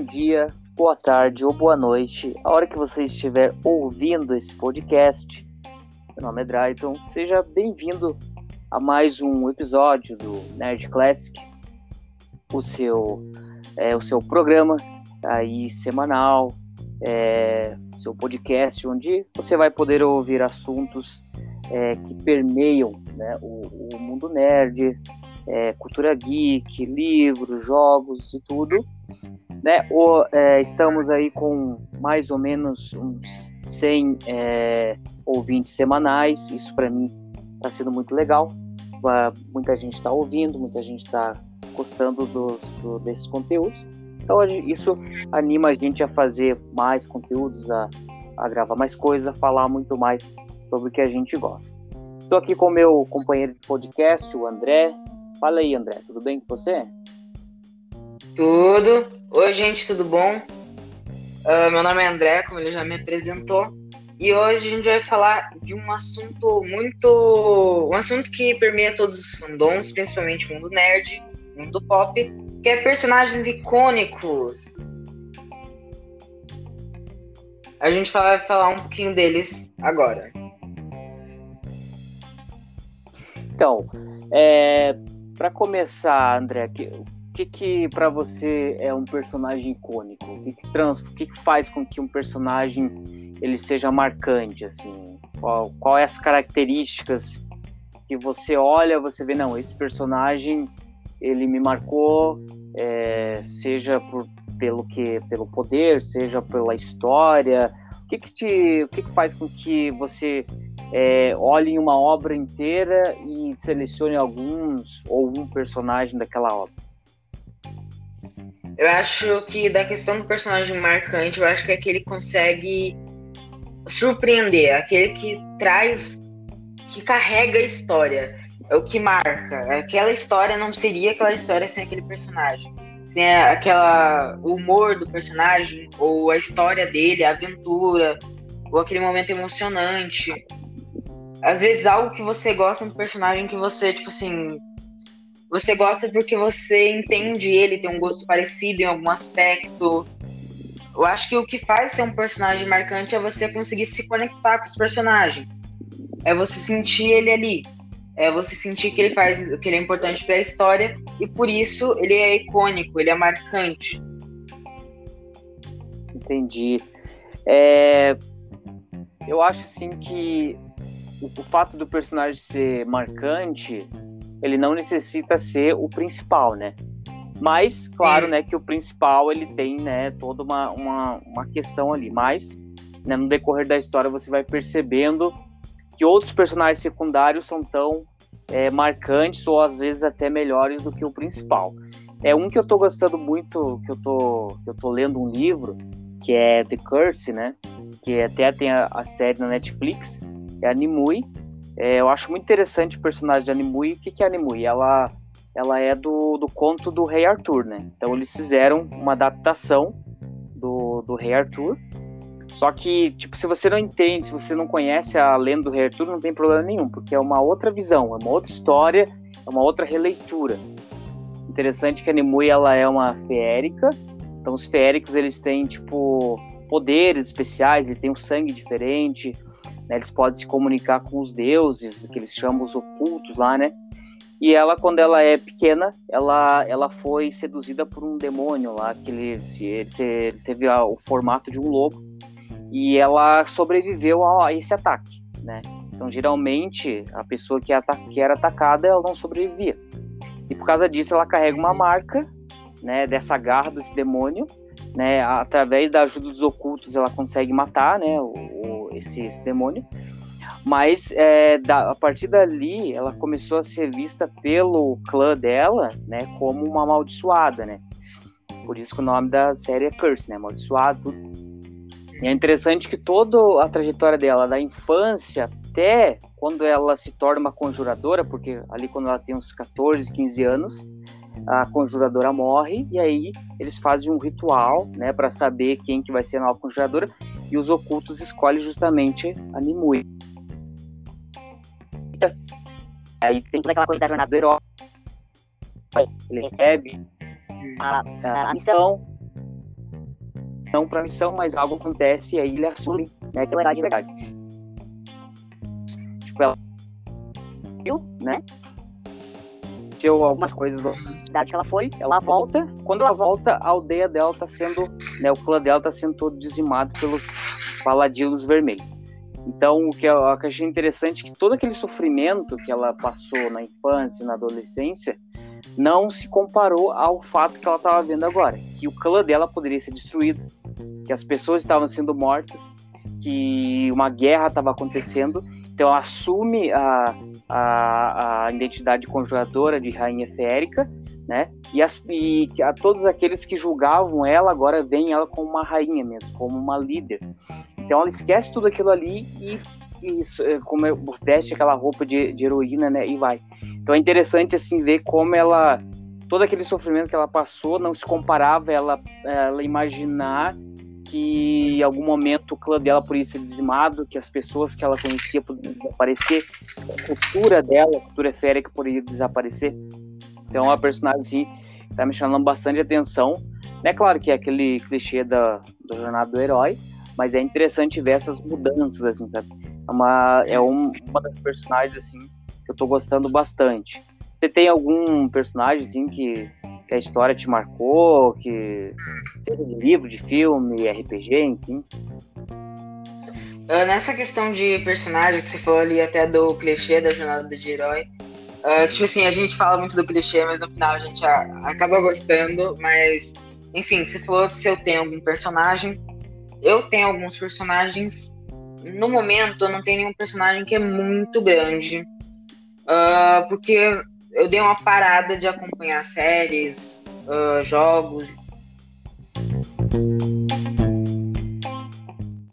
bom dia, boa tarde ou boa noite, a hora que você estiver ouvindo esse podcast. Meu nome é Drayton, seja bem-vindo a mais um episódio do Nerd Classic, o seu, é, o seu programa aí semanal, é, seu podcast, onde você vai poder ouvir assuntos é, que permeiam né, o, o mundo nerd, é, cultura geek, livros, jogos e tudo. Né? O, é, estamos aí com mais ou menos uns 100 é, ouvintes semanais. Isso para mim está sendo muito legal. Muita gente está ouvindo, muita gente está gostando dos, do, desses conteúdos. Então isso anima a gente a fazer mais conteúdos, a, a gravar mais coisas, a falar muito mais sobre o que a gente gosta. Estou aqui com meu companheiro de podcast, o André. Fala aí, André, tudo bem com você? Tudo. Oi, gente, tudo bom? Uh, meu nome é André, como ele já me apresentou. E hoje a gente vai falar de um assunto muito. um assunto que permeia todos os fandoms, principalmente o mundo nerd, o mundo pop, que é personagens icônicos. A gente vai falar um pouquinho deles agora. Então, é, para começar, André, o que, que para você é um personagem icônico? O que, que, trans, o que, que faz com que um personagem ele seja marcante? Assim, qual, qual é as características que você olha, você vê não, esse personagem ele me marcou, é, seja por, pelo que, pelo poder, seja pela história. O que que te, o que, que faz com que você é, olhe uma obra inteira e selecione alguns ou um personagem daquela obra? Eu acho que da questão do personagem marcante, eu acho que é que ele consegue surpreender, aquele que traz, que carrega a história, é o que marca. Aquela história não seria aquela história sem aquele personagem. Sem aquela o humor do personagem, ou a história dele, a aventura, ou aquele momento emocionante às vezes algo que você gosta do personagem que você, tipo assim, você gosta porque você entende ele, tem um gosto parecido em algum aspecto. Eu acho que o que faz ser um personagem marcante é você conseguir se conectar com os personagens. É você sentir ele ali. É você sentir que ele faz, que ele é importante para a história e por isso ele é icônico, ele é marcante. Entendi. É, eu acho assim que o, o fato do personagem ser marcante, ele não necessita ser o principal, né? Mas, claro, né, que o principal ele tem, né, toda uma, uma, uma questão ali. Mas, né, no decorrer da história, você vai percebendo que outros personagens secundários são tão é, marcantes ou às vezes até melhores do que o principal. É um que eu tô gostando muito, que eu tô, que eu tô lendo um livro, que é The Curse, né? Que até tem a, a série na Netflix é a Nimue. É, eu acho muito interessante o personagem de Animui. O que, que é a Nimue? Ela, ela é do, do conto do Rei Arthur, né? Então eles fizeram uma adaptação do, do Rei Arthur. Só que, tipo, se você não entende, se você não conhece a lenda do Rei Arthur, não tem problema nenhum, porque é uma outra visão, é uma outra história, é uma outra releitura. Interessante que a Nimue, ela é uma feérica, então os feéricos, eles têm, tipo, poderes especiais, eles têm um sangue diferente, né? Eles podem se comunicar com os deuses, que eles chamam os ocultos lá, né? E ela, quando ela é pequena, ela, ela foi seduzida por um demônio lá, que ele, ele teve o formato de um lobo, e ela sobreviveu a, esse ataque, né? Então, geralmente, a pessoa que, que era atacada, ela não sobrevivia. E por causa disso, ela carrega uma marca, né, dessa garra desse demônio, né, através da ajuda dos ocultos, ela consegue matar, né, o, esse, esse demônio. Mas é, da, a partir dali, ela começou a ser vista pelo clã dela, né, como uma amaldiçoada, né? Por isso que o nome da série é Curse, né? Amaldiçoado. E é interessante que toda a trajetória dela, da infância até quando ela se torna uma conjuradora, porque ali quando ela tem uns 14, 15 anos, a conjuradora morre e aí eles fazem um ritual, né, para saber quem que vai ser a nova conjuradora e os ocultos escolhem justamente a Nimue. Aí tem toda aquela coisa da jornada do herói. Ele recebe a, a, a missão não para missão, mas algo acontece e aí ele assume né, que é o herói de verdade. Tipo, ela né? Aconteceu algumas coisas da que ela foi, ela volta. Quando ela volta, a aldeia dela tá sendo, né, o clã dela tá sendo todo dizimado pelos paladinos vermelhos. Então, o que eu, o que eu achei interessante é que todo aquele sofrimento que ela passou na infância, na adolescência, não se comparou ao fato que ela estava vendo agora, que o clã dela poderia ser destruído, que as pessoas estavam sendo mortas, que uma guerra estava acontecendo. Então, ela assume a, a, a identidade conjuradora de rainha feérica, né? E, as, e a todos aqueles que julgavam ela agora veem ela como uma rainha mesmo, como uma líder. Então ela esquece tudo aquilo ali e, e é, como é, veste aquela roupa de, de, heroína, né? E vai. Então é interessante assim ver como ela todo aquele sofrimento que ela passou não se comparava ela, ela imaginar que em algum momento o clã dela poderia ser dizimado, que as pessoas que ela conhecia poderiam desaparecer, a cultura dela, a cultura férica poderia desaparecer. Então é uma personagem assim, tá me chamando bastante atenção. É claro que é aquele clichê da, da jornada do herói, mas é interessante ver essas mudanças, assim, sabe? É uma, é um, uma das personagens, assim, que eu tô gostando bastante. Você tem algum personagem, assim, que, que a história te marcou, que seja de livro, de filme, RPG, enfim? Uh, nessa questão de personagem que você falou ali até do clichê da jornada do herói, uh, tipo assim, a gente fala muito do clichê, mas no final a gente acaba gostando, mas enfim, você falou se eu tenho algum personagem eu tenho alguns personagens. No momento, eu não tenho nenhum personagem que é muito grande. Uh, porque eu dei uma parada de acompanhar séries, jogos.